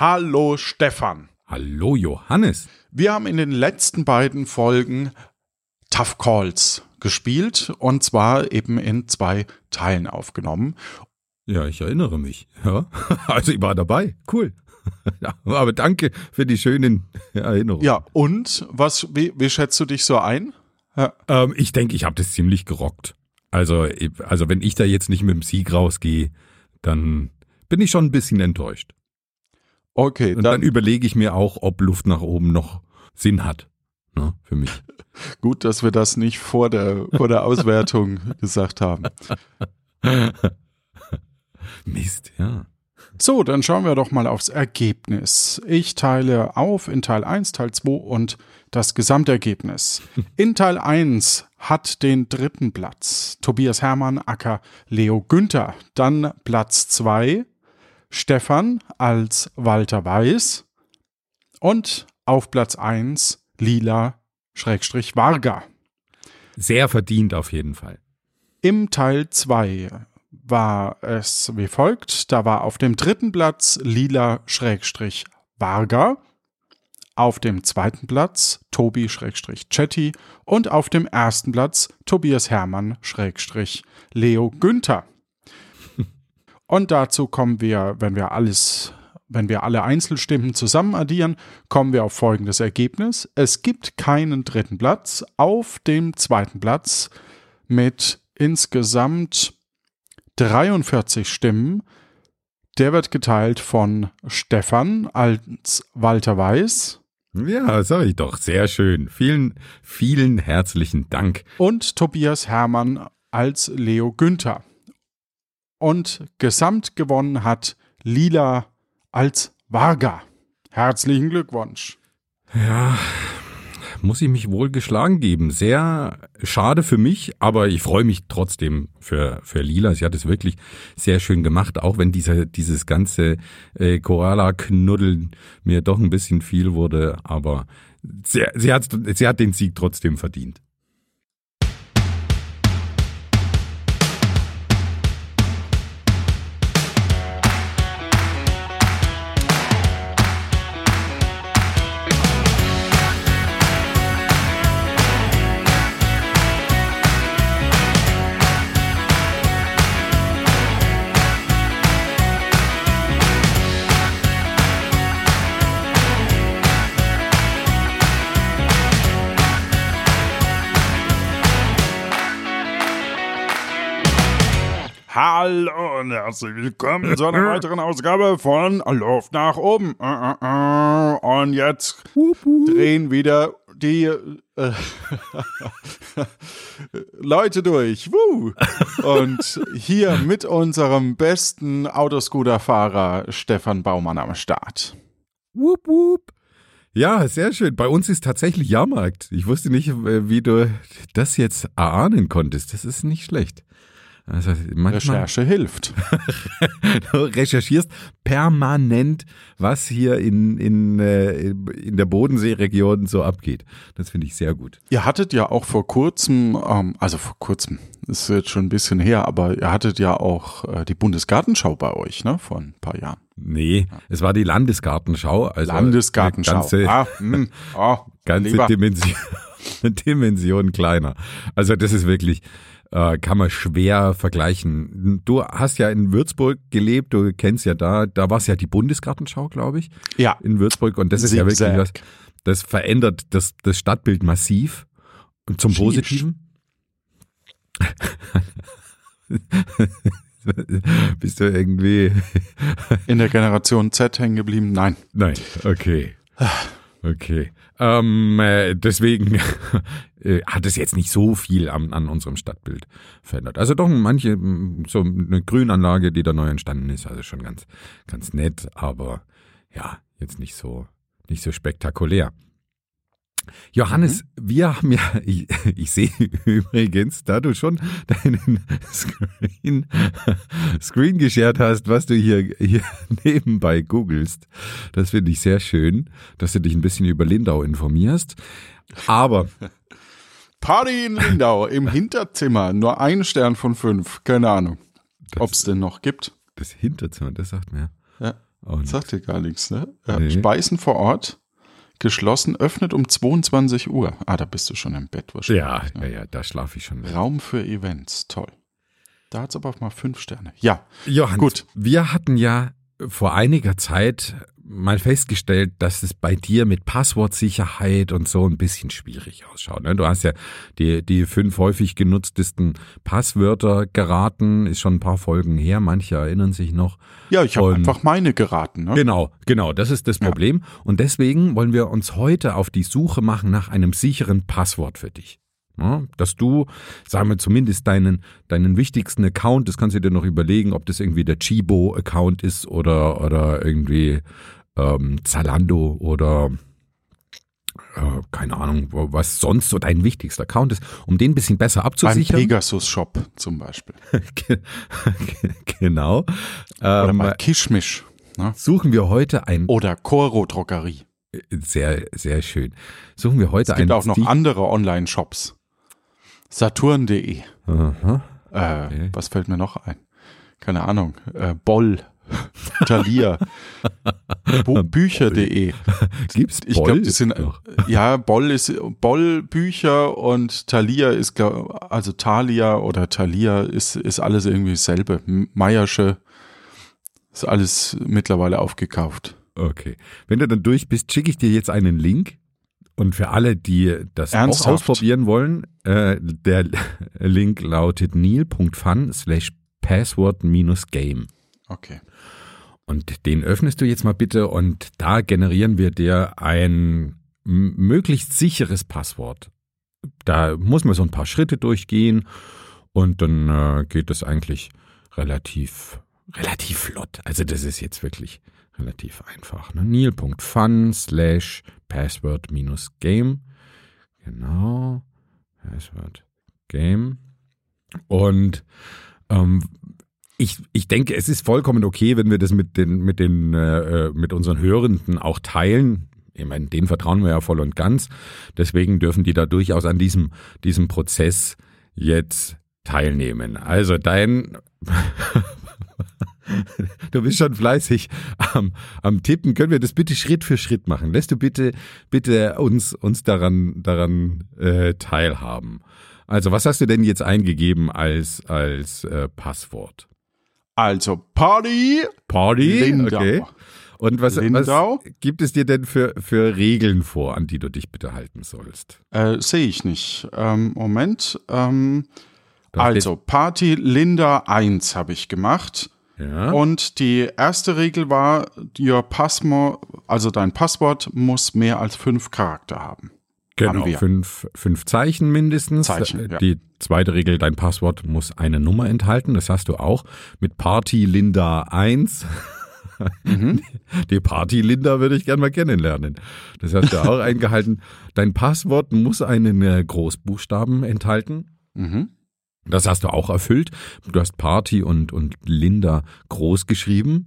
Hallo Stefan. Hallo Johannes. Wir haben in den letzten beiden Folgen Tough Calls gespielt und zwar eben in zwei Teilen aufgenommen. Ja, ich erinnere mich. Ja, also ich war dabei. Cool. Ja, aber danke für die schönen Erinnerungen. Ja, und was, wie, wie schätzt du dich so ein? Ja. Ähm, ich denke, ich habe das ziemlich gerockt. Also, also wenn ich da jetzt nicht mit dem Sieg rausgehe, dann bin ich schon ein bisschen enttäuscht. Okay. Und dann, dann überlege ich mir auch, ob Luft nach oben noch Sinn hat. Ne, für mich. Gut, dass wir das nicht vor der, vor der Auswertung gesagt haben. Mist, ja. So, dann schauen wir doch mal aufs Ergebnis. Ich teile auf in Teil 1, Teil 2 und das Gesamtergebnis. In Teil 1 hat den dritten Platz Tobias Hermann, Acker, Leo Günther. Dann Platz 2 Stefan als Walter Weiß. Und auf Platz 1 Lila Schrägstrich Varga. Sehr verdient auf jeden Fall. Im Teil 2 war es wie folgt. Da war auf dem dritten Platz Lila Schrägstrich Varga, auf dem zweiten Platz Tobi Schrägstrich Chetty und auf dem ersten Platz Tobias Hermann Schrägstrich Leo Günther. Und dazu kommen wir, wenn wir alles wenn wir alle Einzelstimmen zusammen addieren, kommen wir auf folgendes Ergebnis. Es gibt keinen dritten Platz. Auf dem zweiten Platz mit insgesamt 43 Stimmen. Der wird geteilt von Stefan als Walter Weiß. Ja, sag ich doch. Sehr schön. Vielen, vielen herzlichen Dank. Und Tobias Hermann als Leo Günther. Und gesamt gewonnen hat Lila als Varga. Herzlichen Glückwunsch. Ja, muss ich mich wohl geschlagen geben. Sehr schade für mich, aber ich freue mich trotzdem für, für Lila. Sie hat es wirklich sehr schön gemacht, auch wenn dieser, dieses ganze äh, Koala-Knuddeln mir doch ein bisschen viel wurde, aber sie, sie, hat, sie hat den Sieg trotzdem verdient. Hallo und herzlich willkommen zu einer weiteren Ausgabe von Luft nach oben. Äh, äh, äh. Und jetzt drehen wieder die äh, Leute durch. Und hier mit unserem besten Autoscooter-Fahrer Stefan Baumann am Start. Wup, wup. Ja, sehr schön. Bei uns ist tatsächlich Jahrmarkt. Ich wusste nicht, wie du das jetzt erahnen konntest. Das ist nicht schlecht. Also Recherche hilft. du recherchierst permanent, was hier in, in, äh, in der Bodenseeregion so abgeht. Das finde ich sehr gut. Ihr hattet ja auch vor kurzem, ähm, also vor kurzem, ist jetzt schon ein bisschen her, aber ihr hattet ja auch äh, die Bundesgartenschau bei euch, ne, vor ein paar Jahren. Nee, es war die Landesgartenschau. Also Landesgartenschau. Ganze, ah, hm, oh, ganze Dimension, Dimension kleiner. Also das ist wirklich, äh, kann man schwer vergleichen. Du hast ja in Würzburg gelebt, du kennst ja da, da war es ja die Bundesgartenschau, glaube ich. Ja. In Würzburg und das ist ja wirklich was, das verändert das, das Stadtbild massiv und zum Schief. Positiven. Bist du irgendwie in der Generation Z hängen geblieben? Nein. Nein, okay. Okay. Ähm, äh, deswegen äh, hat es jetzt nicht so viel an, an unserem Stadtbild verändert. Also doch manche, so eine Grünanlage, die da neu entstanden ist, also schon ganz, ganz nett, aber ja, jetzt nicht so, nicht so spektakulär. Johannes, mhm. wir haben ja, ich, ich, sehe übrigens, da du schon deinen Screen, Screen geshared hast, was du hier, hier nebenbei googelst. Das finde ich sehr schön, dass du dich ein bisschen über Lindau informierst. Aber. Party in Lindau im Hinterzimmer, nur ein Stern von fünf, keine Ahnung, ob es denn noch gibt. Das Hinterzimmer, das sagt mir. Ja. Sagt dir gar nichts, ne? Äh, Nee. Speisen vor Ort, geschlossen, öffnet um 22 Uhr. Ah, da bist du schon im Bett wahrscheinlich. ja, ne? ja, ja, da schlafe ich schon. Raum für Events, toll. Da hat es aber auch mal fünf Sterne. Ja, Johann, Gut. wir hatten ja vor einiger Zeit mal festgestellt, dass es bei dir mit Passwortsicherheit und so ein bisschen schwierig ausschaut. ne? Du hast ja die, die fünf häufig genutztesten Passwörter geraten, ist schon ein paar Folgen her, manche erinnern sich noch. ja, ich habe einfach meine geraten. Ne? Genau, genau, das ist das Ja. Problem. Und deswegen wollen wir uns heute auf die Suche machen nach einem sicheren Passwort für dich. Ja, dass du, sagen wir zumindest deinen, deinen wichtigsten Account, das kannst du dir noch überlegen, ob das irgendwie der Chibo-Account ist oder, oder irgendwie ähm, Zalando oder äh, keine Ahnung, was sonst so dein wichtigster Account ist, um den ein bisschen besser Beim abzusichern. Pegasus Shop zum Beispiel. genau. Oder Ähm, bei Kischmisch. Ne? suchen wir heute ein Oder Coro Drogerie. Sehr, sehr schön. Suchen wir heute Es gibt auch noch sich- andere Online-Shops. Saturn.de. Äh, Okay. Was fällt mir noch ein? Keine Ahnung. Äh, Boll. Thalia. Bücher.de. Gibt's Ich glaube, die sind noch? ja Boll ist Boll Bücher und Thalia ist also Thalia oder Thalia ist ist alles irgendwie dasselbe. Meiersche ist alles mittlerweile aufgekauft. Okay. Wenn du dann durch bist, schicke ich dir jetzt einen Link. Und für alle, die das auch Ernsthaft? ausprobieren wollen, äh, der Link lautet neil.fun slash password minus game. Okay. Und den öffnest du jetzt mal bitte und da generieren wir dir ein möglichst sicheres Passwort. Da muss man so ein paar Schritte durchgehen und dann äh, geht das eigentlich relativ, relativ flott. Also das ist jetzt wirklich relativ einfach. Ne? Neil.fun slash password minus game. Genau. Password game. Und ähm, ich, ich denke, es ist vollkommen okay, wenn wir das mit den, mit den, äh, äh, mit unseren Hörenden auch teilen. Ich meine, denen vertrauen wir ja voll und ganz. Deswegen dürfen die da durchaus an diesem, diesem Prozess jetzt teilnehmen. Also dein, du bist schon fleißig am, am Tippen. Können wir das bitte Schritt für Schritt machen? Lässt du bitte, bitte uns, uns daran, daran äh, teilhaben? Also, was hast du denn jetzt eingegeben als, als äh, Passwort? Also Party Party? Lindau. Okay. Und was, was gibt es dir denn für, für Regeln vor, an die du dich bitte halten sollst? Äh, Sehe ich nicht. Ähm, Moment. Ähm, also Party Linda 1 habe ich gemacht. Ja. Und die erste Regel war, your Passmo, also dein Passwort muss mehr als fünf Charakter haben. Genau, fünf, fünf Zeichen mindestens. Zeichen, ja. Die zweite Regel, dein Passwort muss eine Nummer enthalten. Das hast du auch mit Party Linda 1. Mhm. Die Party Linda würde ich gerne mal kennenlernen. Das hast du auch eingehalten. Dein Passwort muss einen äh, Großbuchstaben enthalten. Mhm. Das hast du auch erfüllt. Du hast Party und, und Linda groß geschrieben.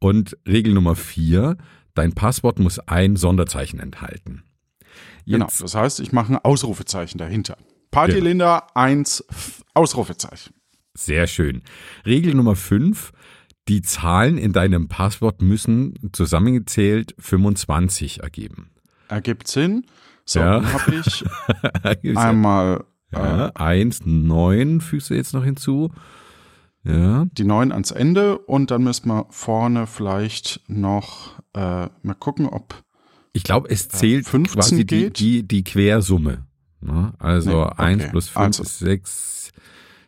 Und Regel Nummer vier, dein Passwort muss ein Sonderzeichen enthalten. Genau. Jetzt- Das heißt, ich mache ein Ausrufezeichen dahinter. Party Genau. Linda 1 F- Ausrufezeichen. Sehr schön. Regel Nummer 5. Die Zahlen in deinem Passwort müssen zusammengezählt 25 ergeben. Ergibt Sinn. So, Ja. dann habe ich ja, einmal äh, 1, 9 fügst du jetzt noch hinzu. Ja, die 9 ans Ende und dann müssen wir vorne vielleicht noch äh, mal gucken, ob ich glaube, es zählt 15 quasi die, geht? die, die Quersumme. Ne? Also Nee, okay. 1 plus 5 Also. ist 6,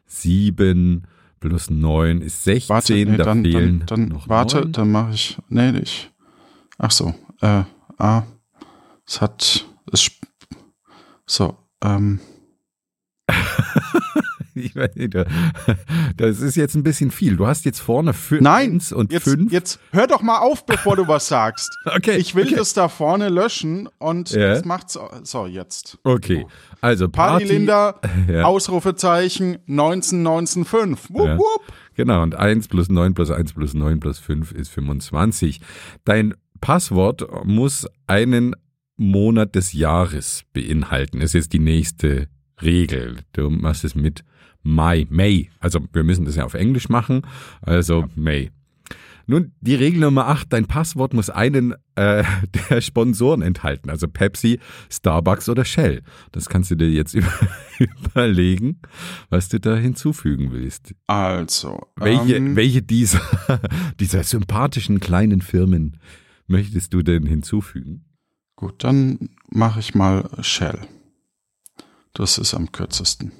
7 plus 9 ist 16. Warte, nee, da dann, fehlen dann, dann noch warte, 9. dann mache ich. Nee, ich. Ach so. Äh, ah, es hat. Es, so, ähm, Ich weiß nicht, das ist jetzt ein bisschen viel. Du hast jetzt vorne fü- Nein, und jetzt, 5. jetzt hör doch mal auf, bevor du was sagst. Okay, Ich will okay. das da vorne löschen und Ja. das macht's. So, jetzt. Okay, also Party, Party, Linda, Ja. Ausrufezeichen 19195. Wupp, Ja. wupp. Genau, und 1 plus 9 plus 1 plus 9 plus 5 ist 25. Dein Passwort muss einen Monat des Jahres beinhalten. Das ist jetzt die nächste Regel. Du machst es mit Mai, May. Also wir müssen das ja auf Englisch machen. Also May. Nun, die Regel Nummer 8, dein Passwort muss einen äh, der Sponsoren enthalten, also Pepsi, Starbucks oder Shell. Das kannst du dir jetzt über, überlegen, was du da hinzufügen willst. Also. Welche, ähm, welche dieser, dieser sympathischen kleinen Firmen möchtest du denn hinzufügen? Gut, dann mache ich mal Shell. Das ist am kürzesten.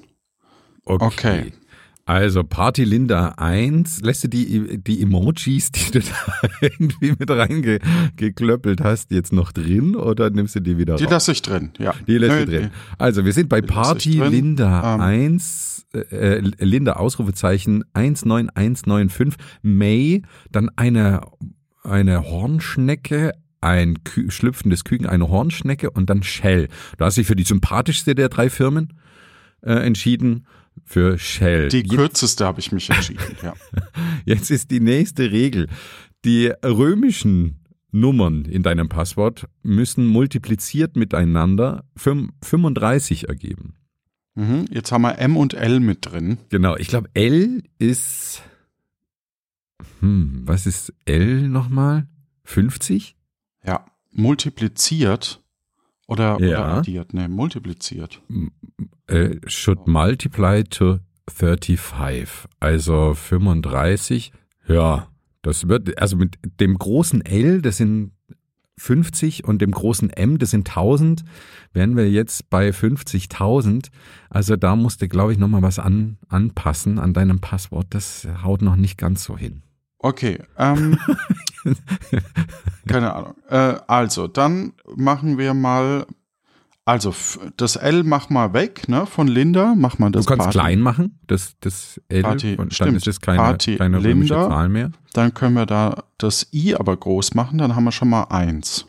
Okay. Also Party Linda 1, lässt du die, die Emojis, die du da irgendwie mit reingeklöppelt hast, jetzt noch drin oder nimmst du die wieder Die raus? lasse ich drin, ja. Die lässt Nö, du drin. Also wir sind bei Die Party. Linda Ähm. 1, äh, Linda Ausrufezeichen 19195, May, dann eine, eine Hornschnecke, ein Kü schlüpfendes Küken, eine Hornschnecke und dann Shell. Du hast dich für die sympathischste der drei Firmen äh, entschieden, für Shell. Die kürzeste habe ich mich entschieden, ja. Jetzt ist die nächste Regel. Die römischen Nummern in deinem Passwort müssen multipliziert miteinander fünf- 35 ergeben. Mhm. Jetzt haben wir M und L mit drin. Genau, ich glaube L ist. Hm, was ist L nochmal? 50? Ja. Multipliziert oder, Ja. oder addiert. Nee, multipliziert. Äh, should multiply to 35. Also 35. Ja, das wird, also mit dem großen L, das sind 50 und dem großen M, das sind 1000, wären wir jetzt bei 50.000. Also da musste, glaube ich, nochmal was an, anpassen an deinem Passwort. Das haut noch nicht ganz so hin. Okay, ähm, keine Ahnung. Äh, also, dann machen wir mal, also das L mach mal weg, ne, von Linda, mach mal Du das kannst Party. klein machen, das, das L, Party, und dann stimmt. ist es keine, Party keine römische Linda. Zahl mehr. Dann können wir da das I aber groß machen, dann haben wir schon mal eins.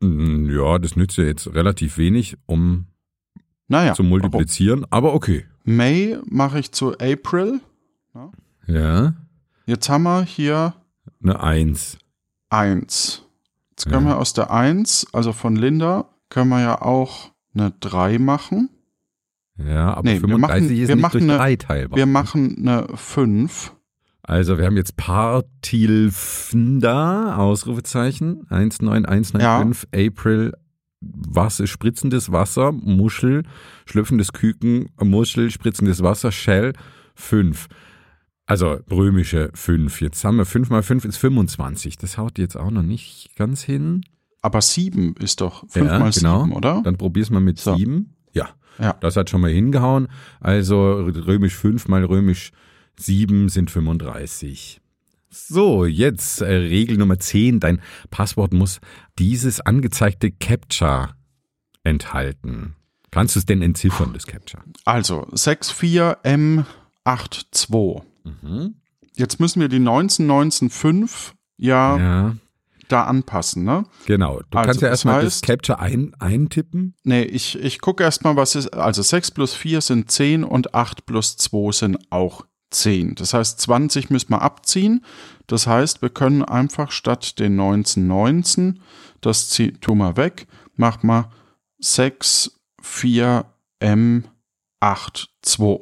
Mm, Ja, das nützt ja jetzt relativ wenig, um Naja, zu multiplizieren, aber okay. warum? May mache ich zu April. Ja, Jetzt haben wir hier eine Eins. eins. Jetzt können Ja. wir aus der eins, also von Linda, können wir ja auch eine drei machen. Ja, aber Nee, wir 35 machen- ist wir nicht machen durch eine- drei teilbar. Wir machen eine fünf. Also wir haben jetzt Partilfnda, Ausrufezeichen, 19195, April, Wasser, spritzendes Wasser, Muschel, schlüpfendes Küken, Muschel, spritzendes Wasser, Shell, 5. Also römische 5. Jetzt haben wir 5 mal 5 ist 25. Das haut jetzt auch noch nicht ganz hin. Aber sieben ist doch fünf Ja, mal genau. sieben, oder? Dann probier's mal mit So. 7. Ja, Ja. das hat schon mal hingehauen. Also römisch 5 mal römisch 7 sind 35. So, jetzt äh, Regel Nummer 10. Dein Passwort muss dieses angezeigte Captcha enthalten. Kannst du es denn entziffern, das Captcha? Also 64M82. Mhm. Jetzt müssen wir die 19195 ja, Ja, da anpassen, ne? genau. Du Also, kannst ja das erstmal das heißt- Captcha ein, eintippen. Nee, ich, ich gucke erstmal, was ist. Also 6 plus 4 sind 10 und 8 plus 2 sind auch 10. Das heißt, 20 müssen wir abziehen. Das heißt, wir können einfach statt den 1919, das zieh, tun wir weg, mach mal 6, 4, M, 8, 2.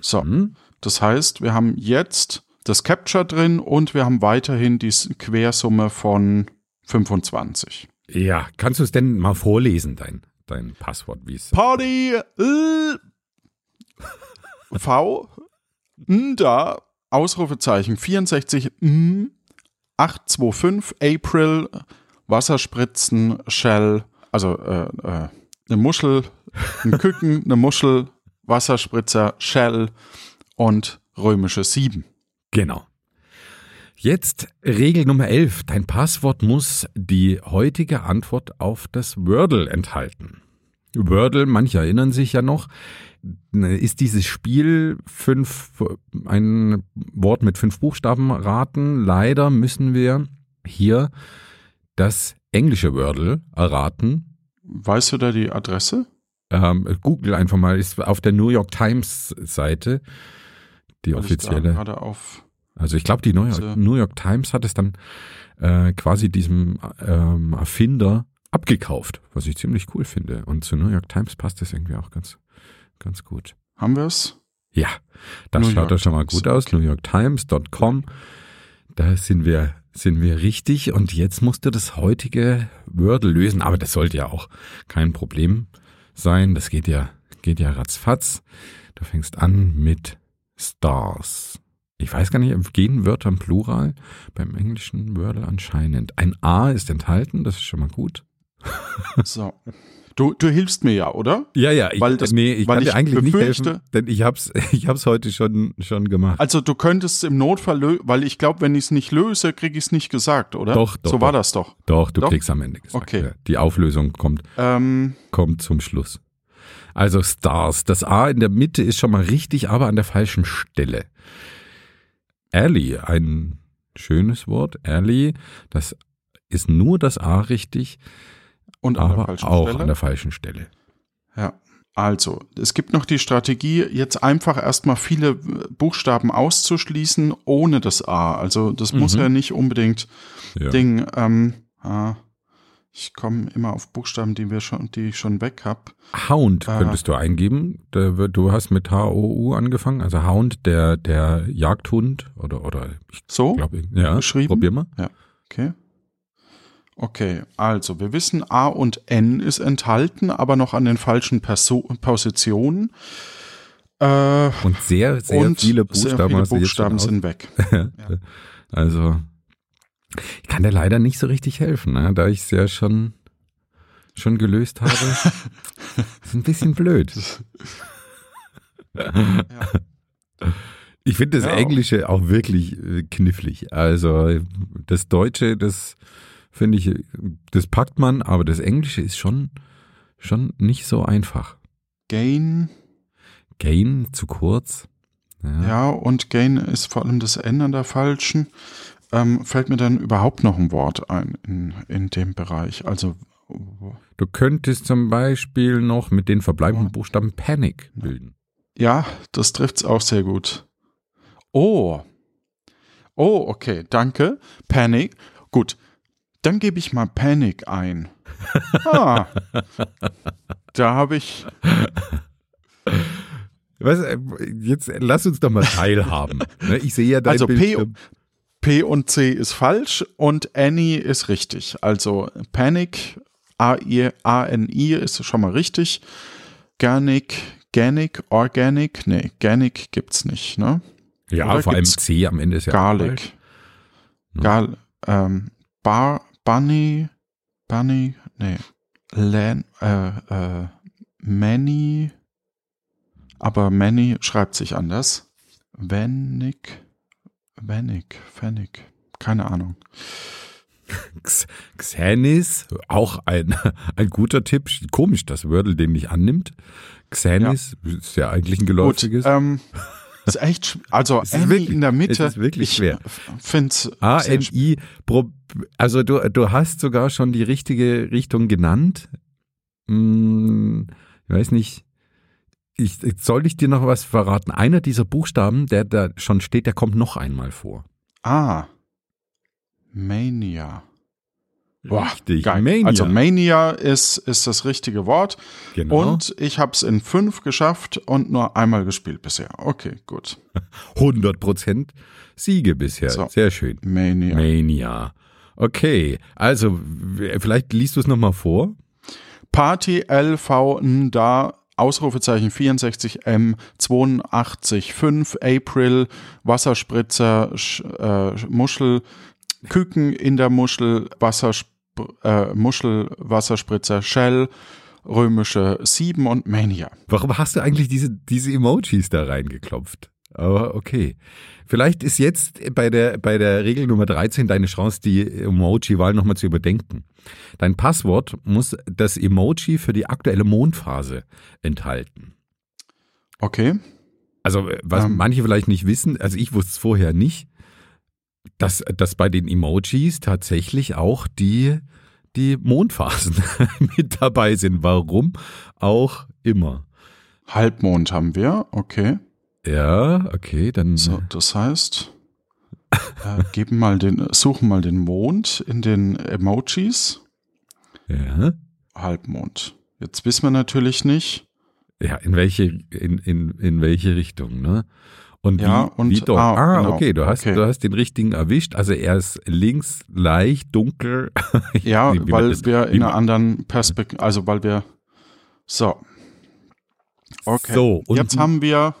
So, Hm? Das heißt, wir haben jetzt das Capture drin und wir haben weiterhin die Quersumme von 25. Ja, kannst du es denn mal vorlesen, dein, dein Passwort, wie es Party äh, V da Ausrufezeichen 64 m 825 April Wasserspritzen Shell also äh, äh, eine Muschel ein Küken eine Muschel Wasserspritzer Shell und römische 7 Genau. Jetzt Regel Nummer 11. Dein Passwort muss die heutige Antwort auf das Wordle enthalten. Wordle, manche erinnern sich ja noch, ist dieses Spiel fünf, ein Wort mit fünf Buchstaben raten. Leider müssen wir hier das englische Wordle erraten. weißt du da die Adresse Ähm, Google einfach mal, ist auf der New York Times Seite, die Weil offizielle. gerade auf Also ich glaube, die New York. New York Times hat es dann äh, quasi diesem ähm, Erfinder abgekauft, was ich ziemlich cool finde. Und zu New York Times passt das irgendwie auch ganz, ganz gut. haben wir es Ja, das New schaut York doch schon mal Times, gut aus. NewYorkTimes.com. da sind wir, sind wir richtig. Und jetzt musst du das heutige Wordle lösen. Aber das sollte ja auch kein Problem sein. Das geht ja, geht ja ratzfatz. Du fängst an mit Stars. Ich weiß gar nicht, gehen Wörter im Plural? Beim englischen Wordle anscheinend. Ein A ist enthalten, das ist schon mal gut. So. Du, du hilfst mir ja, oder? Ja, ja, ich, Weil das- nee, ich weil kann dir ich eigentlich nicht befürchte- helfen, denn ich hab's, ich hab's heute schon, schon gemacht. Also du könntest es im Notfall lösen, weil ich glaube, wenn ich es nicht löse, kriege ich es nicht gesagt, oder? Doch, doch, So war doch. das doch. Doch, du Doch? kriegst am Ende gesagt. Okay. Ja. Die Auflösung kommt, Ähm, kommt zum Schluss. Also Stars. Das A in der Mitte ist schon mal richtig, aber an der falschen Stelle. Alley, ein schönes Wort. Alley, das ist nur das A richtig, und aber auch Stelle. an der falschen Stelle. Ja. Also, es gibt noch die Strategie, jetzt einfach erstmal viele Buchstaben auszuschließen ohne das A. Also, das muss Mhm. ja nicht unbedingt Ja. Ding. Ähm, ah, ich komme immer auf Buchstaben, die wir schon, die ich schon weg habe. Hound Ah. könntest du eingeben. Du hast mit H-O-U angefangen, also Hound, der, der Jagdhund oder, oder ich So? glaube, ja, Geschrieben? probier mal. Okay. Okay, also wir wissen, A und N ist enthalten, aber noch an den falschen Perso Positionen. Äh, Und sehr, sehr und viele Buchstaben, sehr viele Buchstaben sind weg. Also, ich kann dir leider nicht so richtig helfen, ne? da ich es ja schon, schon gelöst habe. ist ein bisschen blöd. Ich finde das Ja. Englische auch wirklich äh, knifflig. Also, das Deutsche, das finde ich, das packt man, aber das Englische ist schon, schon nicht so einfach. Gain, Gain zu kurz. Ja. ja, und Gain ist vor allem das N an der falschen. Ähm, fällt mir dann überhaupt noch ein Wort ein in, in dem Bereich? Also, Du könntest zum Beispiel noch mit den verbleibenden Buchstaben Panic bilden. ja, das trifft's auch sehr gut. Oh. Oh, okay, danke. Panic. Gut. Dann gebe ich mal Panic ein. Ah. da habe ich. Was, jetzt lass uns doch mal teilhaben. Ne, ich sehe ja dein Also P. P und C ist falsch und Annie ist richtig. Also Panic, A-N-I ist schon mal richtig. Garnic,Ganic, Organic, nee,Ganic gibt's nicht, ne? Ja, oder vor allem C am Ende ist ja auch falsch. Garlic. Gal, ähm, Bar, Bunny, Bunny, nee, Lan, äh, äh, Many, aber Many schreibt sich anders. Vanik, Vanik, Vanik, keine Ahnung. Xanis, auch ein, ein guter Tipp. Komisch, dass Wordle den nicht annimmt. Xanis ist ja eigentlich ein Gut, geläufiges. ähm, ist echt, also Es ist wirklich- in der Mitte. es ist wirklich ich schwer. Finde es A-N-I, also du, du hast sogar schon die richtige Richtung genannt. Hm, ich weiß nicht, ich, soll ich dir noch was verraten? Einer dieser Buchstaben, der da schon steht, der kommt noch einmal vor. Ah, Mania. Boah, Richtig, geil. Mania. Also Mania ist, ist das richtige Wort. genau. Und ich habe es in fünf geschafft und nur einmal gespielt bisher. Okay, gut. 100% Siege bisher. So. Sehr schön. Mania. Mania. Okay, also vielleicht liest du es nochmal vor. Party LV N da Ausrufezeichen 64M 82,5 April Wasserspritzer äh, Muschel Küken in der Muschel Wassersp äh, Muschel Wasserspritzer Shell römische 7 und Mania. Warum hast du eigentlich diese, diese Emojis da reingeklopft? Aber okay. Vielleicht ist jetzt bei der, bei der Regel Nummer 13 deine Chance, die Emoji-Wahl nochmal zu überdenken. Dein Passwort muss das Emoji für die aktuelle Mondphase enthalten. Okay. Also, äh, was Ähm. manche vielleicht nicht wissen, also ich wusste es vorher nicht, dass, dass bei den Emojis tatsächlich auch die, die Mondphasen mit dabei sind. Warum auch immer. Halbmond haben wir. Okay. Ja, okay, dann. So, das heißt, äh, geben mal den, suchen mal den Mond in den Emojis. Ja. Halbmond. Jetzt wissen wir natürlich nicht. Ja, in welche, in, in, in welche Richtung, ne? Und Ja, wie, und- wie dort? ah, Ah, genau. okay, du hast, Okay. du hast den richtigen erwischt. Also er ist links leicht dunkel. Ja, weil das- wir in einer anderen Perspektive, also weil wir so. Okay. So, Jetzt haben wir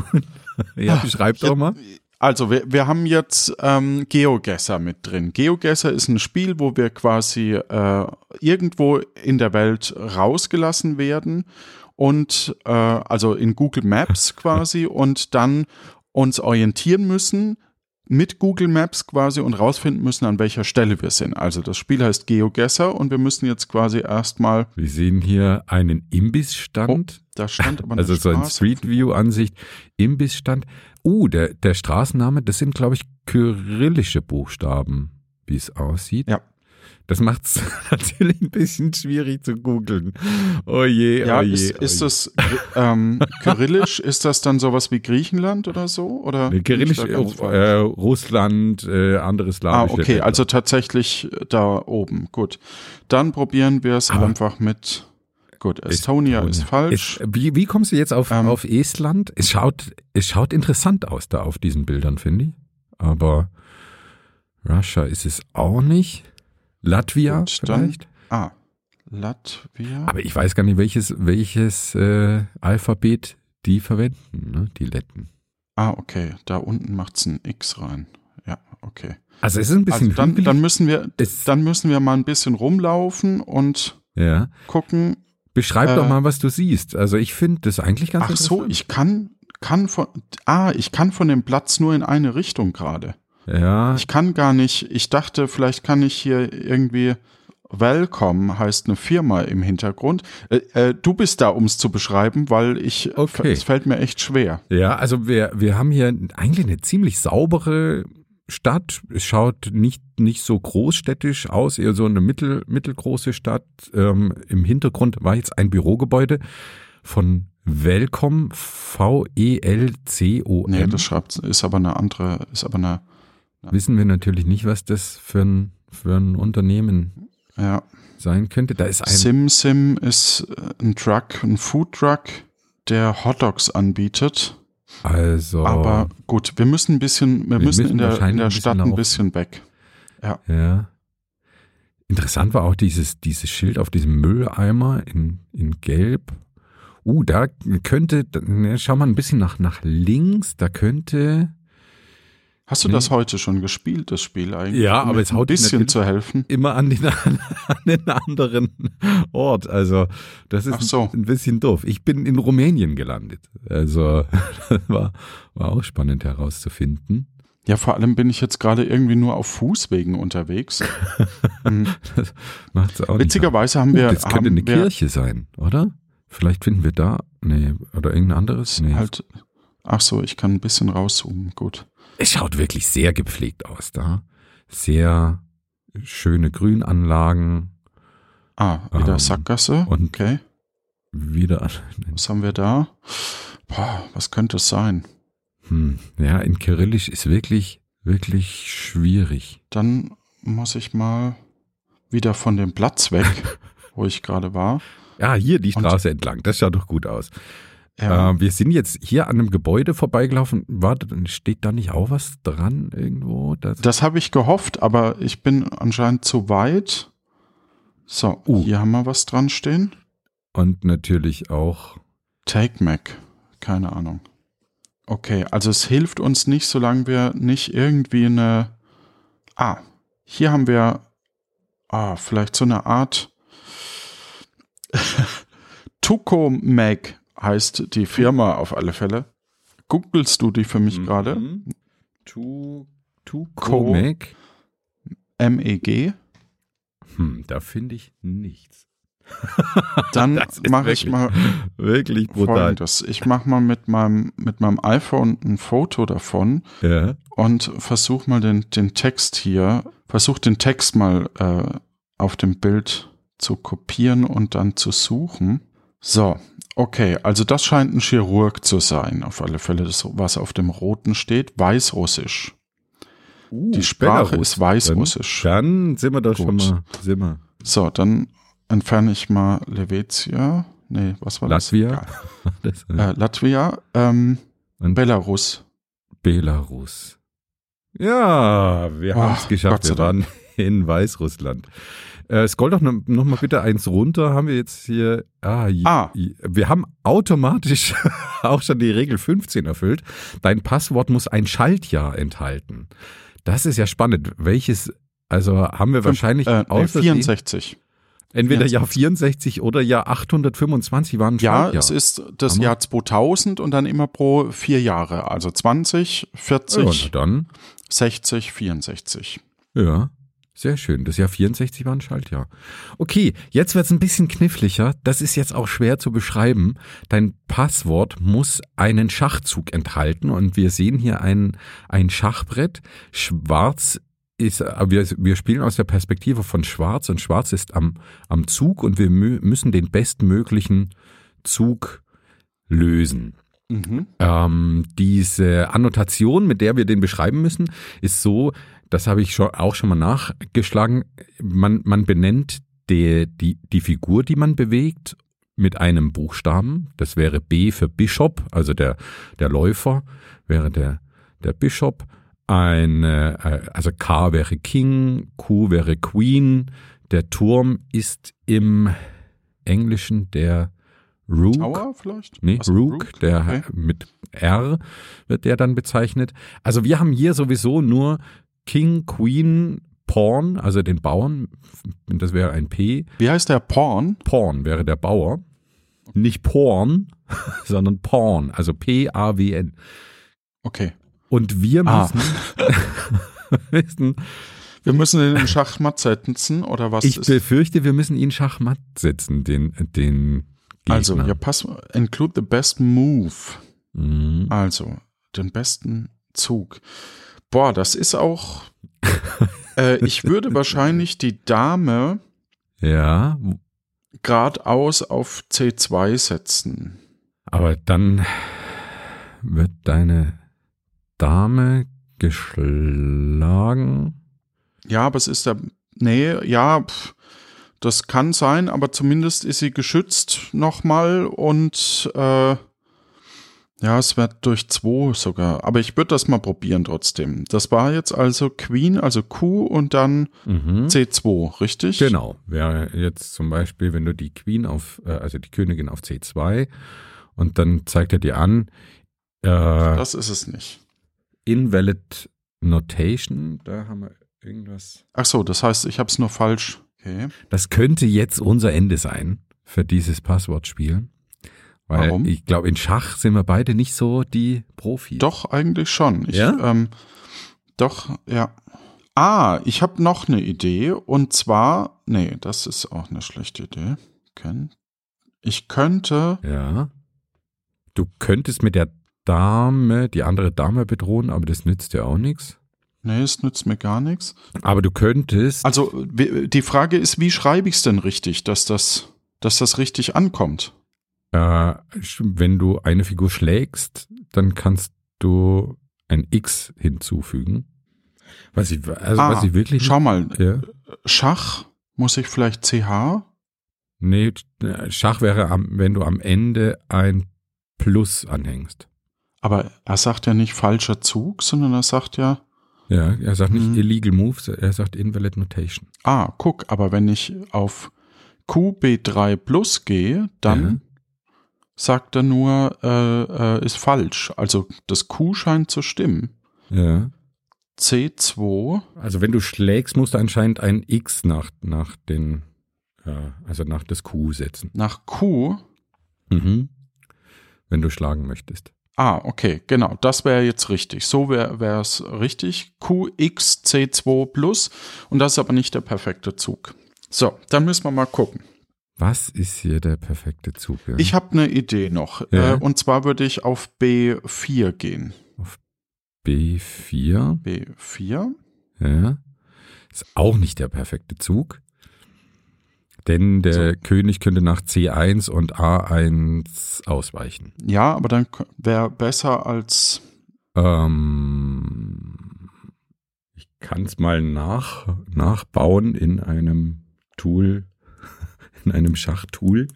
ja, beschreib doch mal. Also wir, wir haben jetzt ähm, GeoGuessr mit drin. GeoGuessr ist ein Spiel, wo wir quasi äh, irgendwo in der Welt rausgelassen werden und äh, also in Google Maps quasi und dann uns orientieren müssen mit Google Maps quasi und rausfinden müssen, an welcher Stelle wir sind. Also das Spiel heißt GeoGuessr und wir müssen jetzt quasi erstmal, Wir sehen hier einen Imbissstand. da stand aber eine also so ein. Street View Ansicht, Imbissstand. Uh, der, der Straßenname, das sind, glaube ich, kyrillische Buchstaben, wie es aussieht. Ja. Das macht es natürlich ein bisschen schwierig zu googeln. Oh je, Ja, oh je. ist, oh ist je. das ähm, Kyrillisch? ist das dann sowas wie Griechenland oder so? Oder Nee, Kyrillisch, ganz äh? Russland, äh, andere Ah, slawische okay, Länder. also tatsächlich da oben. Gut. Dann probieren wir es einfach mit. Gut, Estonia ist falsch. Es, wie, wie kommst du jetzt auf, Ähm. auf Estland? Es schaut, es schaut interessant aus da auf diesen Bildern, finde ich. Aber Russia ist es auch nicht. Latvia dann- vielleicht? ah, Latvia. Aber ich weiß gar nicht, welches, welches äh, Alphabet die verwenden, ne? die Letten. ah, okay. Da unten macht's ein X rein. Ja, okay. Also es ist ein bisschen Also dann, dann müssen wir, Es- dann müssen wir mal ein bisschen rumlaufen und ja. gucken. Beschreib Äh, doch mal, was du siehst. Also ich finde das eigentlich ganz Ach so, ich kann, kann von, ah, ich kann von dem Platz nur in eine Richtung gerade. Ja, Ich kann gar nicht, ich dachte, vielleicht kann ich hier irgendwie Welcome heißt eine Firma im Hintergrund. Äh, äh, du bist da, um es zu beschreiben, weil ich, Okay. es fällt mir echt schwer. Ja, also wir, wir haben hier eigentlich eine ziemlich saubere Stadt. Es schaut nicht, nicht so großstädtisch aus, eher so eine mittel, mittelgroße Stadt. Ähm, Im Hintergrund war jetzt ein Bürogebäude von Welcom, V-E-L-C-O-M. Nee, das schreibt, ist aber eine andere, ist aber eine, Wissen wir natürlich nicht, was das für ein, für ein Unternehmen ja. sein könnte. Da ist ein, Sim Sim ist äh, ein Truck, ein Food Truck, der Hotdogs anbietet. also, Aber gut, wir müssen ein bisschen, wir, Wir müssen, müssen in der, in der Stadt ein bisschen weg. Ja. Interessant war auch dieses, dieses Schild auf diesem Mülleimer in, in Gelb. Uh, da könnte, ne, schau mal ein bisschen nach, nach links, da könnte Hast du Nee. das heute schon gespielt, das Spiel eigentlich? Ja, Um aber es haut ein bisschen zu helfen. immer an den, an den anderen Ort. Also, das ist so. ein bisschen doof. Ich bin in Rumänien gelandet. Also, das war, war auch spannend herauszufinden. Ja, vor allem bin ich jetzt gerade irgendwie nur auf Fußwegen unterwegs. Hm. Das macht's auch nicht. Witzigerweise haben wir, das könnte eine Kirche sein, oder? Vielleicht finden wir da, nee, oder irgendein anderes. Nee. halt. Ach so, ich kann ein bisschen rauszoomen. Gut. Es schaut wirklich sehr gepflegt aus da. Sehr schöne Grünanlagen. Ah, wieder Ähm, Sackgasse. und- okay. Wieder. Was haben wir da? Boah, was könnte es sein? Hm, ja, in Kyrillisch ist wirklich, wirklich schwierig. Dann muss ich mal wieder von dem Platz weg, wo ich gerade war. Ja, hier die Und- Straße entlang. Das schaut doch gut aus. Ja, Äh, wir sind jetzt hier an einem Gebäude vorbeigelaufen. Warte, steht da nicht auch was dran irgendwo? Das, das habe ich gehofft, aber ich bin anscheinend zu weit. So, Uh. hier haben wir was dran stehen. und natürlich auch. Take Mac. Keine Ahnung. Okay, also es hilft uns nicht, solange wir nicht irgendwie eine. Ah, hier haben wir. Ah, vielleicht so eine Art. Tuco Mac heißt die Firma auf alle Fälle. Googlest du die für mich gerade? Mhm. Tu, tu Co- Comic. M-E-G. Hm, da finde ich nichts. Dann mache ich mal Wirklich brutal. folgendes. Ich mache mal mit meinem, mit meinem iPhone ein Foto davon Ja. und versuch mal den, den Text hier, versuch den Text mal äh, auf dem Bild zu kopieren und dann zu suchen. So, okay, also das scheint ein Chirurg zu sein, auf alle Fälle, das, was auf dem roten steht, Weißrussisch. Uh, Die Sprache Belarus. ist Weißrussisch. Dann, dann sind wir doch schon mal. Sind wir. So, dann entferne ich mal Levetia. Nee, was war Latvia? das? Egal. Äh, Latvia. Ähm, Belarus. Belarus. Ja, wir Oh, haben es geschafft. Wir waren in Weißrussland. Äh, scroll doch noch, noch mal bitte eins runter. Haben wir jetzt hier. Ah, Ah. wir haben automatisch auch schon die Regel 15 erfüllt. Dein Passwort muss ein Schaltjahr enthalten. Das ist ja spannend. Welches, also haben wir wahrscheinlich Äh, nee, außer 64. entweder 64. Jahr 64 oder Jahr 825 waren Ja, Schaltjahr. es ist das Hammer. Jahr 2000 und dann immer pro vier Jahre. Also 20, ja, 40, na dann. 60, 64. Ja, sehr schön. Das Jahr 64 war ein Schaltjahr. Okay, jetzt wird's ein bisschen kniffliger. Das ist jetzt auch schwer zu beschreiben. Dein Passwort muss einen Schachzug enthalten und wir sehen hier ein, ein Schachbrett. Schwarz ist, äh, wir, wir spielen aus der Perspektive von Schwarz und Schwarz ist am, am Zug und wir mü müssen den bestmöglichen Zug lösen. Mhm. Ähm, diese Annotation, mit der wir den beschreiben müssen, ist so, das habe ich schon, auch schon mal nachgeschlagen, man, man benennt die, die, die Figur, die man bewegt, mit einem Buchstaben. Das wäre B für Bishop, also der, der Läufer wäre der, der Bishop. Eine, äh, also K wäre King, Q wäre Queen. Der Turm ist im Englischen der Rook. Tower vielleicht? Nee, Also Rook, der okay. mit R wird der dann bezeichnet. Also wir haben hier sowieso nur King, Queen, Pawn, also den Bauern, das wäre ein P. Wie heißt der Porn? Pawn wäre der Bauer. Nicht Porn, sondern Pawn, also P-A-W-N. Okay. Und wir Ah. müssen, müssen Wir müssen den in Schachmatt setzen oder was ich ist? befürchte, wir müssen ihn Schachmatt setzen, den, den Gegner. Also, ja, pass, include the best move. Mhm. Also, den besten Zug. Boah, das ist auch. äh, ich würde wahrscheinlich die Dame Ja, geradeaus auf C2 setzen. Aber dann wird deine Dame geschlagen. Ja, aber es ist der. Nee, ja, pf, das kann sein, aber zumindest ist sie geschützt nochmal und äh, ja, es wird durch zwei sogar. Aber ich würde das mal probieren trotzdem. Das war jetzt also Queen, also Q und dann Mhm. C2, richtig? Genau. Wäre jetzt zum Beispiel, wenn du die Queen auf, äh, also die Königin auf C2 und dann zeigt er dir an, äh, Das ist es nicht. Invalid Notation, da haben wir irgendwas. Ach so, das heißt, ich habe es nur falsch. Okay. Das könnte jetzt unser Ende sein für dieses Passwortspiel. Weil Warum? ich glaube, in Schach sind wir beide nicht so die Profis. Doch, eigentlich schon. Ich, Ja? Ähm, doch, ja. Ah, ich habe noch eine Idee und zwar, nee, das ist auch eine schlechte Idee. Ich könnte, Ja. Du könntest mit der Dame, die andere Dame bedrohen, aber das nützt dir auch nichts. nee, es nützt mir gar nichts. Aber du könntest. Also die Frage ist, wie schreibe ich es denn richtig, dass das, dass das richtig ankommt? Äh, wenn du eine Figur schlägst, dann kannst du ein X hinzufügen. Was ich, also Ah, was ich wirklich. Schau mal, ja. Schach, muss ich vielleicht CH? Nee, Schach wäre, wenn du am Ende ein Plus anhängst. Aber er sagt ja nicht falscher Zug, sondern er sagt ja, Ja, er sagt nicht Mhm. illegal moves, er sagt invalid notation. ah, guck, aber wenn ich auf QB3 Plus gehe, dann. Sagt er nur, äh, äh, ist falsch. Also das Q scheint zu stimmen. Ja. C2, Also wenn du schlägst, musst du anscheinend ein X nach, nach den, ja, also nach das Q setzen. nach Q. Mhm. Wenn du schlagen möchtest. Ah, okay, genau, das wäre jetzt richtig. So wäre es richtig. QX C2 Plus. Und das ist aber nicht der perfekte Zug. So, dann müssen wir mal gucken. Was ist hier der perfekte Zug? Ja? Ich habe eine Idee noch. Ja. Äh, und zwar würde ich auf B4 gehen. B4. B4. Ja. Ist auch nicht der perfekte Zug. Denn der König könnte nach C1 und A1 ausweichen. Ja, aber dann wäre besser als. Ähm, ich kann es mal nach, nachbauen in einem Tool, in einem Schachtool.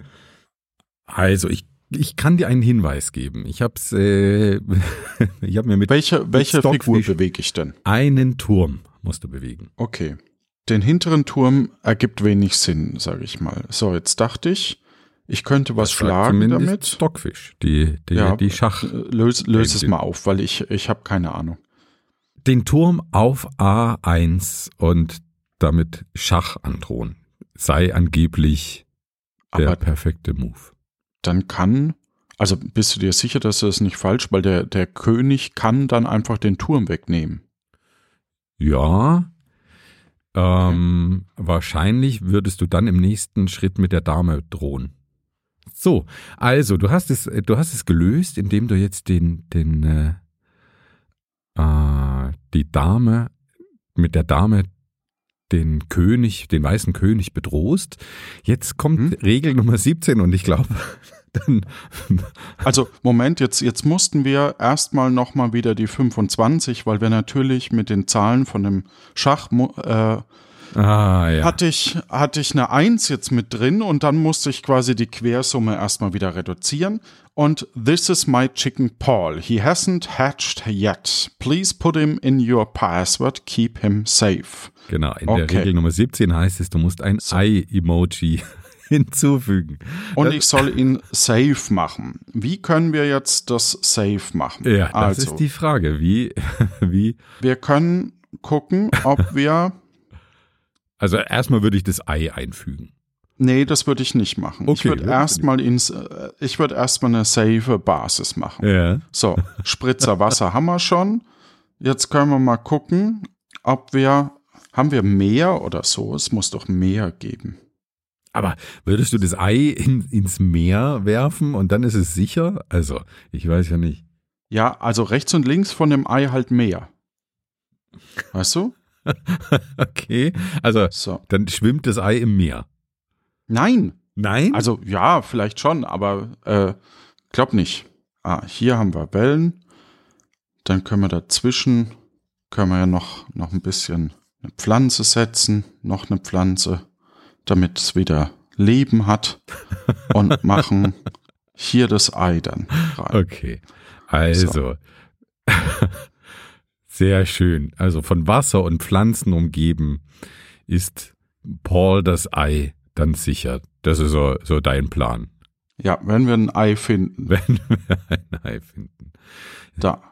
Also ich ich kann dir einen Hinweis geben. Ich hab's, äh, ich habe mir mit Welche, welche Figur bewege ich denn? einen Turm musst du bewegen. Okay. Den hinteren Turm ergibt wenig Sinn, sage ich mal. So, jetzt dachte ich, ich könnte was Das schlagen damit. Stockfish, die, die, Ja, die Schach. Äh, Löse löse es Den- mal auf, weil ich, ich habe keine Ahnung. Den Turm auf A1 und damit Schach androhen. Sei angeblich der Aber perfekte Move. dann kann, also bist du dir sicher, dass das nicht falsch, weil der, der König kann dann einfach den Turm wegnehmen. Ja. Ähm, Wahrscheinlich würdest du dann im nächsten Schritt mit der Dame drohen. So, also du hast es, du hast es gelöst, indem du jetzt den, den, äh, äh, die Dame mit der Dame den König, den weißen König bedrohst. Jetzt kommt Hm? Regel Nummer 17 und ich glaube, dann Also Moment, jetzt, jetzt mussten wir erstmal nochmal wieder die 25, weil wir natürlich mit den Zahlen von dem Schach äh, ah ja. hatte ich, hatte ich eine 1 jetzt mit drin und dann musste ich quasi die Quersumme erstmal wieder reduzieren. Und this is my chicken Paul. He hasn't hatched yet. Please put him in your password. Keep him safe. Genau, in der Okay. Regel Nummer 17 heißt es, du musst ein Ei-Emoji hinzufügen. Und Das- ich soll ihn safe machen. Wie können wir jetzt das safe machen? Ja, das also, ist die Frage. Wie, wie, wir können gucken, ob wir. also erstmal würde ich das Ei einfügen. Nee, das würde ich nicht machen. ich Okay, würde ja, erstmal ins, äh, ich würde erstmal eine safe Basis machen. Ja. So, Spritzer Wasser haben wir schon. Jetzt können wir mal gucken, ob wir, haben wir mehr oder so? Es muss doch mehr geben. Aber würdest du das Ei in, ins Meer werfen und dann ist es sicher? Also, ich weiß ja nicht. Ja, also rechts und links von dem Ei halt mehr. Weißt du? Okay, also So. dann schwimmt das Ei im Meer. Nein, Nein? also ja, vielleicht schon, aber äh, glaub nicht. Ah, hier haben wir Wellen. Dann können wir dazwischen, können wir ja noch, noch ein bisschen eine Pflanze setzen, noch eine Pflanze, damit es wieder Leben hat und machen hier das Ei dann rein. Okay. Also. Sehr schön. Also von Wasser und Pflanzen umgeben ist Paul das Ei dann sicher. Das ist so, so dein Plan. Ja, wenn wir ein Ei finden, Wenn wir ein Ei finden. da.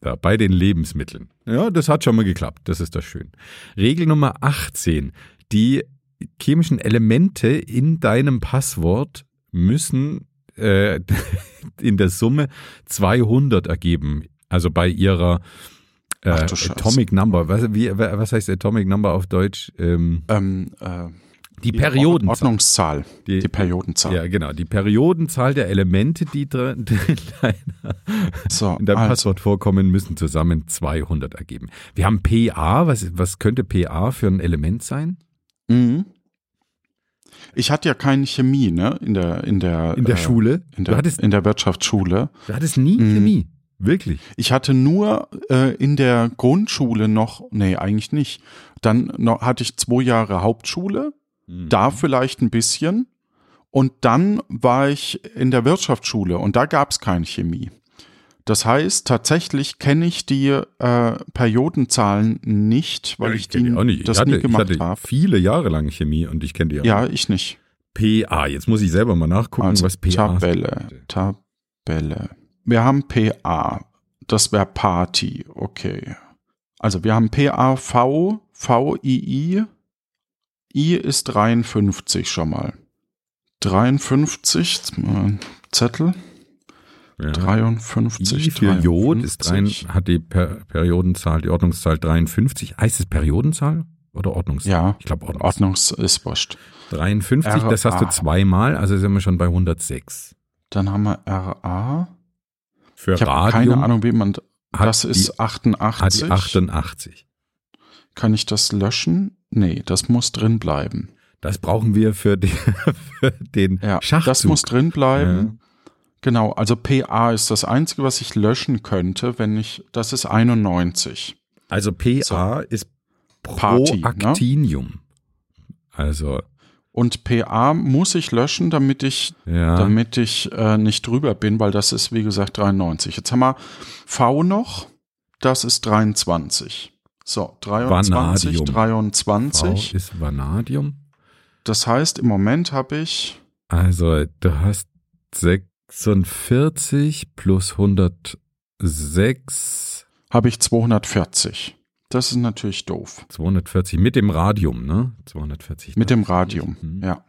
Da, bei den Lebensmitteln. Ja, das hat schon mal geklappt. Das ist doch schön. Regel Nummer 18. Die chemischen Elemente in deinem Passwort müssen äh, in der Summe 200 ergeben. Also bei ihrer äh, Ach. Atomic Number. Was, wie, was heißt Atomic Number auf Deutsch? Ähm, Ähm, äh, die Periodenzahl. Ordnungszahl. Die- Die Periodenzahl. Ja, genau. Die Periodenzahl der Elemente, die drin in, deiner, So, in deinem also, Passwort vorkommen, müssen zusammen 200 ergeben. Wir haben PA. Was, was könnte PA für ein Element sein? mhm. Ich hatte ja keine Chemie, ne? In der, in der, In der äh, Schule? In du, der, hattest, in der Wirtschaftsschule. du hattest nie Mhm. Chemie. Wirklich. Ich hatte nur äh, in der Grundschule noch, nee, eigentlich nicht. Dann noch, hatte ich zwei Jahre Hauptschule, Mhm. da vielleicht ein bisschen. Und dann war ich in der Wirtschaftsschule und da gab es keine Chemie. Das heißt, tatsächlich kenne ich die äh, Periodenzahlen nicht, weil Ja, ich, kenn die, auch nicht. das ich hatte, nie ich gemacht habe. viele Jahre lang Chemie und ich kenne die auch. Ja, ich nicht. PA. Jetzt muss ich selber mal nachgucken, Also was PA Tabelle, Tabelle. Wir haben PA. Das wäre Party. Okay. Also wir haben PAV, VII. I ist 53 schon mal. 53, jetzt mal ein Zettel. Ja. 53. I für Jod ist rein, 53. hat die per Periodenzahl, die Ordnungszahl 53. Heißt es Periodenzahl oder Ordnungszahl? Ja, Ich glaube Ordnungszahl. Ordnungs ist wurscht. 53, das hast du RA. zweimal, also sind wir schon bei 106. Dann haben wir RA. Für Ich habe Radium keine Ahnung, wie man. Das ist die, hat die 88. 88. Kann ich das löschen? Nee, das muss drin bleiben. Das brauchen wir für den, für den Ja, Schachzug. das muss drin bleiben. Genau, also PA ist das Einzige, was ich löschen könnte, wenn ich, das ist 91. Also PA ist Party, ne? Proactinium. Also Und PA muss ich löschen, damit ich, Ja. damit ich äh, nicht drüber bin, weil das ist, wie gesagt, 93. Jetzt haben wir V noch, das ist 23. So, 23, Vanadium. 23. V ist Vanadium. Das heißt, im Moment habe ich, Also, du hast 46 plus 106, habe ich 240. Das ist natürlich doof. 240 mit dem Radium, ne? 240. Mit dem Radium, Mhm. ja.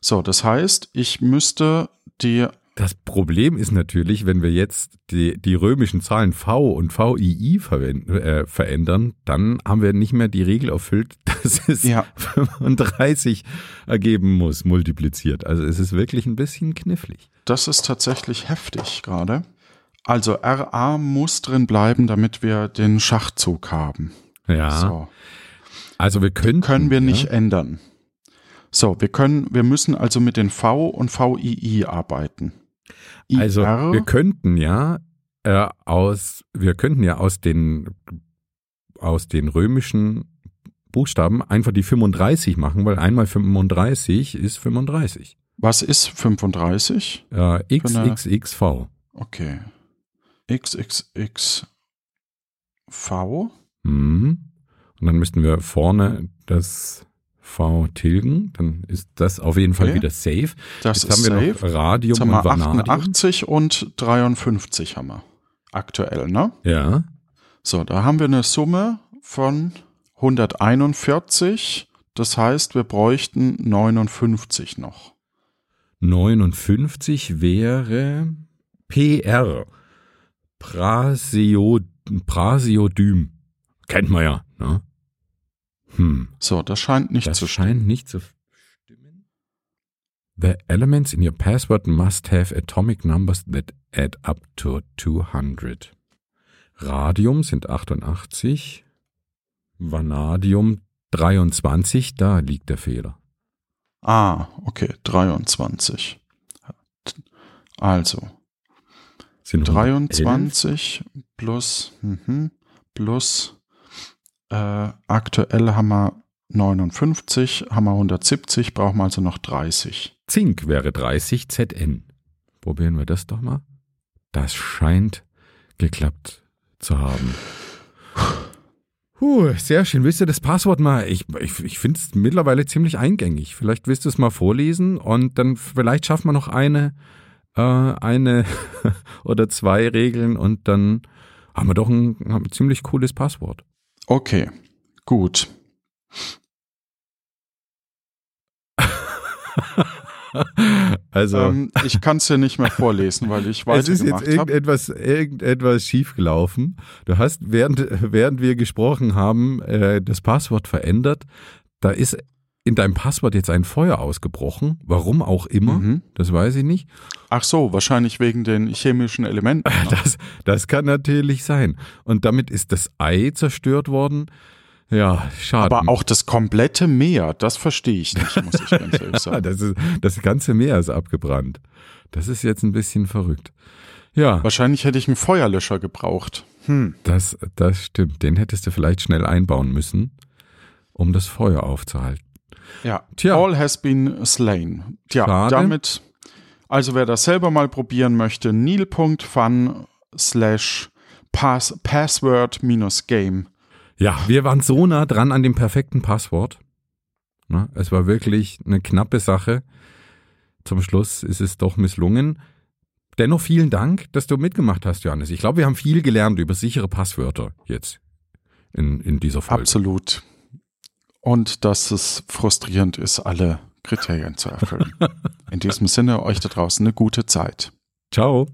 So, das heißt, ich müsste die, Das Problem ist natürlich, wenn wir jetzt die, die römischen Zahlen V und VII verwenden, äh, verändern, dann haben wir nicht mehr die Regel erfüllt, dass es Ja. 35 ergeben muss, multipliziert. Also es ist wirklich ein bisschen knifflig. das ist tatsächlich heftig gerade. Also RA muss drin bleiben, damit wir den Schachzug haben. Ja. So. Also wir könnten. können wir nicht Ja, ändern. So, wir können, wir müssen also mit den V und VII arbeiten. also IR, wir könnten ja äh, aus, wir könnten ja aus den aus den römischen Buchstaben einfach die 35 machen, weil einmal 35 ist 35. was ist 35? Äh, XXXV. Okay. XXX V. Mhm. Und dann müssten wir vorne das V tilgen. Dann ist das auf jeden Fall Okay. wieder safe. Das Jetzt ist haben wir safe. noch Radium Jetzt haben und wir Vanadium. 88 und 53 haben wir. Aktuell, ne? Ja. So, da haben wir eine Summe von 141. Das heißt, wir bräuchten 59 noch. 59 wäre PR. Prasio, Prasiodym. Kennt man ja. Ne? Hm. So, das scheint nicht Das zu stimmen. scheint nicht zu stimmen. The elements in your password must have atomic numbers that add up to 200. Radium sind 88. Vanadium 23. Da liegt der Fehler. Ah, okay, 23. Also, Sind 111. 23 plus, mhm, plus, äh, aktuell haben wir 59, haben wir 170, brauchen wir also noch 30. Zink wäre 30 ZN. Probieren wir das doch mal. Das scheint geklappt zu haben. Puh, sehr schön. Willst du das Passwort mal? Ich, ich, ich finde es mittlerweile ziemlich eingängig. Vielleicht willst du es mal vorlesen und dann vielleicht schaffen wir noch eine, äh, eine oder zwei Regeln und dann haben wir doch ein, ein ziemlich cooles Passwort. Okay, gut. Also. Ähm, ich kann es dir nicht mehr vorlesen, weil ich Es ist jetzt irgendetwas, irgendetwas schiefgelaufen. Du hast, während, während wir gesprochen haben, äh, das Passwort verändert. Da ist in deinem Passwort jetzt ein Feuer ausgebrochen. Warum auch immer. Mhm. Das weiß ich nicht. Ach so, wahrscheinlich wegen den chemischen Elementen. Das, das kann natürlich sein. Und damit ist das Ei zerstört worden. Ja, schade. Aber auch das komplette Meer, das verstehe ich nicht, muss ich ganz ehrlich sagen. das, ist, das ganze Meer ist abgebrannt. Das ist jetzt ein bisschen verrückt. Ja, Wahrscheinlich hätte ich einen Feuerlöscher gebraucht. Hm. das, das stimmt. Den hättest du vielleicht schnell einbauen müssen, um das Feuer aufzuhalten. Ja, Tja. all has been slain. Tja, Schade. damit, also wer das selber mal probieren möchte, neil.fun slash pass, password minus game. Ja, wir waren so nah dran an dem perfekten Passwort. Na, es war wirklich eine knappe Sache. Zum Schluss ist es doch misslungen. Dennoch vielen Dank, dass du mitgemacht hast, Johannes. Ich glaube, wir haben viel gelernt über sichere Passwörter jetzt in, in dieser Folge. Absolut. Und dass es frustrierend ist, alle Kriterien zu erfüllen. In diesem Sinne, euch da draußen eine gute Zeit. Ciao.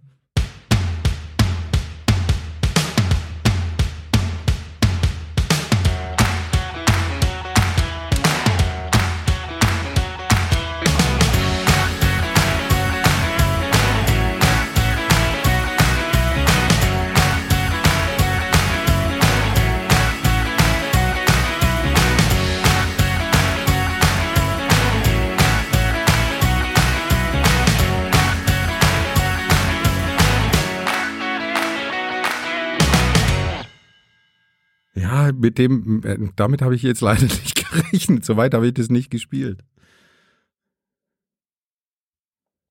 Mit dem, äh, damit habe ich jetzt leider nicht gerechnet. Soweit habe ich das nicht gespielt.